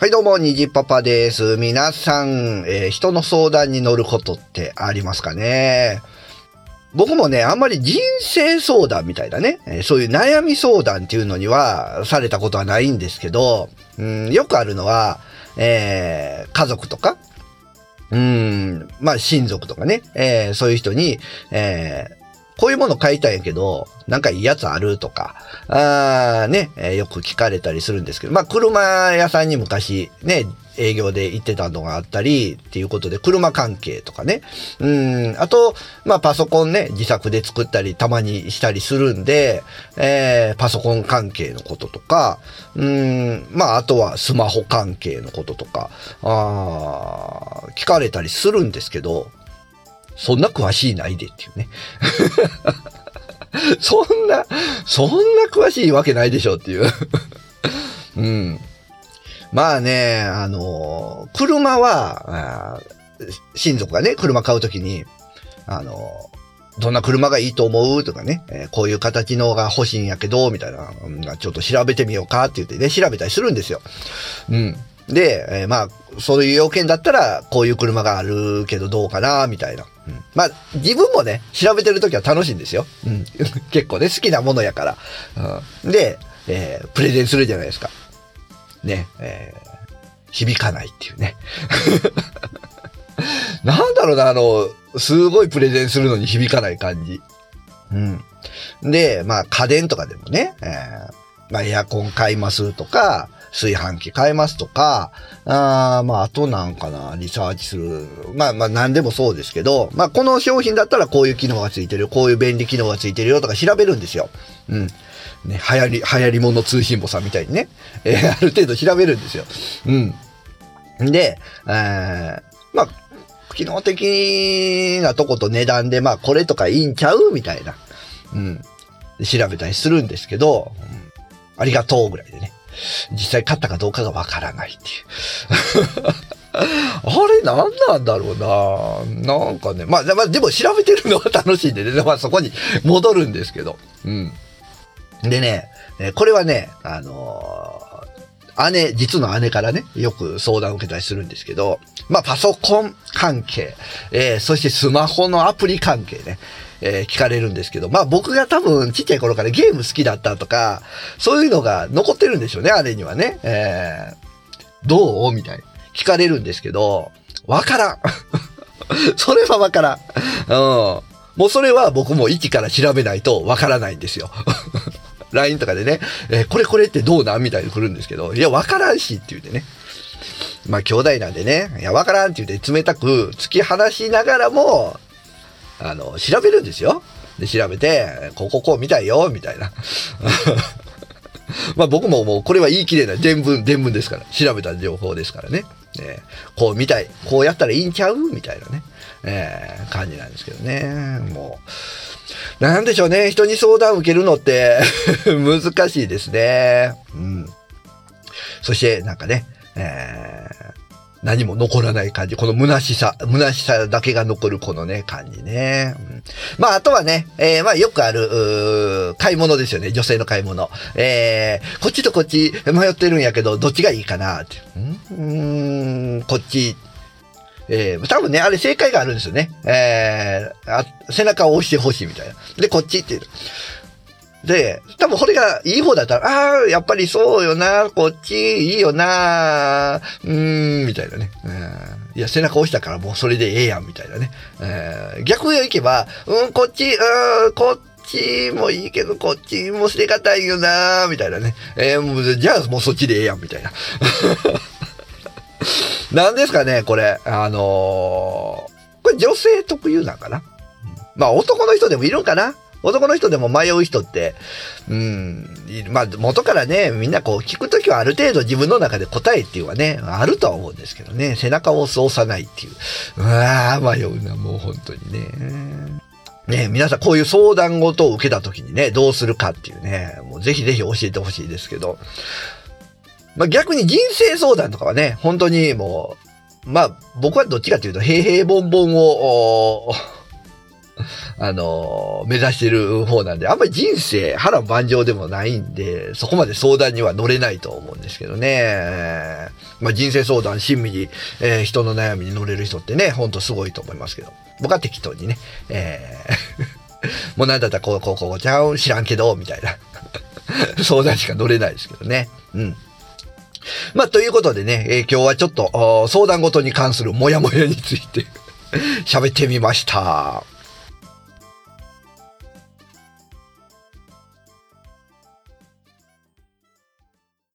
はい、どうも、にじパパです。皆さん、えー人の相談に乗ることってありますかね？僕もね、あんまり人生相談みたいなね、えーそういう悩み相談っていうのにはされたことはないんですけど、うん、よくあるのは、えー家族とか、うん、まあ親族とかね、えーそういう人に、えーこういうもの買いたいんやけど、なんかいいやつあるとか、あーね、えーよく聞かれたりするんですけど、まあ車屋さんに昔ね、営業で行ってたのがあったりっていうことで、車関係とかね。うん、あと、まあパソコンね、自作で作ったりたまにしたりするんで、えーパソコン関係のこととか、うん、まああとはスマホ関係のこととか、あー聞かれたりするんですけど、そんな詳しいないでっていうね。そんな、そんな詳しいわけないでしょっていう。うん。まあね、あの、車は、親族がね、車買うときに、あの、どんな車がいいと思うとかね、えーこういう形のが欲しいんやけど、みたいな、うんちょっと調べてみようかって言ってね、調べたりするんですよ。うん。で、えまあ、そういう要件だったら、こういう車があるけどどうかな、みたいな。うんまあ、自分もね、調べてるときは楽しいんですよ。うん。結構ね、好きなものやから。うん、で、えープレゼンするじゃないですか。ね、えー響かないっていうね。なんだろうな、あの、すごいプレゼンするのに響かない感じ。うん。で、まあ家電とかでもね、えーまあエアコン買いますとか、炊飯器買いますとか、あまああとなんかな、リサーチする。まあまあ何でもそうですけど、まあこの商品だったらこういう機能がついてる、こういう便利機能がついてるよとか調べるんですよ。うん。ね、流行り、流行り物通信簿さんみたいにね、えーある程度調べるんですよ。うん。で、えーまあ、機能的なとこと値段で、まあ、これとかいいんちゃうみたいな。うん。調べたりするんですけど、うんありがとうぐらいでね。実際勝ったかどうかがわからないっていう。あれ何なんだろうななんかね、まあ、まあでも調べてるのは楽しいんでね、まあそこに戻るんですけど。うん。でね、これはね、あのー姉、実の姉からね、よく相談を受けたりするんですけど、まあ、パソコン関係、えーそしてスマホのアプリ関係ね、えー聞かれるんですけど、まあ、僕が多分ちっちゃい頃からゲーム好きだったとか、そういうのが残ってるんでしょうね、姉にはね。えーどう？みたいに聞かれるんですけど、わからん。それはわからん。うん。もうそれは僕も一から調べないとわからないんですよ。LINE とかでね、えーこれこれってどうなんみたいに来るんですけど、いや、わからんしって言ってね。まあ、兄弟なんでね、いや、わからんって言って冷たく突き放しながらも、あの、調べるんですよ。で、調べて、こここう見たいよ、みたいな。まあ僕ももうこれは言い切れない。伝聞、伝聞ですから。調べた情報ですからね。えーこう見たい。こうやったらいいんちゃう？みたいなね。えー感じなんですけどね。もう。なんでしょうね。人に相談を受けるのって 難しいですね。うん。そして、なんかね、えー何も残らない感じ。この虚しさ、虚しさだけが残るこのね、感じね。うんまあ、あとはね、えーまあ、よくある、買い物ですよね。女性の買い物。えーこっちとこっち迷ってるんやけど、どっちがいいかなって。うん、こっち。えー、多分ね、あれ正解があるんですよね。えーあ背中を押してほしいみたいな。で、こっちっていう。で、多分これがいい方だったら、ああ、やっぱりそうよな、こっちいいよな、うーん、みたいなね。うんいや、背中押したからもうそれでええやん、みたいなね。えー逆へ行けば、うん、こっち、うん、こっちもいいけど、こっちも捨てがたいよな、みたいなね。えーもうじゃあもうそっちでええやん、みたいな。なんですかね、これ。あのーこれ女性特有なんかな？まあ男の人でもいるんかな？男の人でも迷う人って、うん、まあ元からね、みんなこう聞くときはある程度自分の中で答えっていうのはね、あるとは思うんですけどね、背中を押さないっていう。うわー、迷うな、もう本当にね。ね皆さんこういう相談事を受けたときにね、どうするかっていうね、もうぜひぜひ教えてほしいですけど、まあ逆に人生相談とかはね、本当にもう、まあ僕はどっちかというと、平々凡々を、あの、目指してる方なんで、あんまり人生、波乱万丈でもないんで、そこまで相談には乗れないと思うんですけどね。まあ、人生相談、親身に、えー、人の悩みに乗れる人ってね、ほんとすごいと思いますけど。僕は適当にね、えー もうなんだったらこう、こう、こう、ちゃう？知らんけど、みたいな相談しか乗れないですけどね。うん。まあ、ということでね、えー、今日はちょっと、相談事に関するモヤモヤについて 喋ってみました。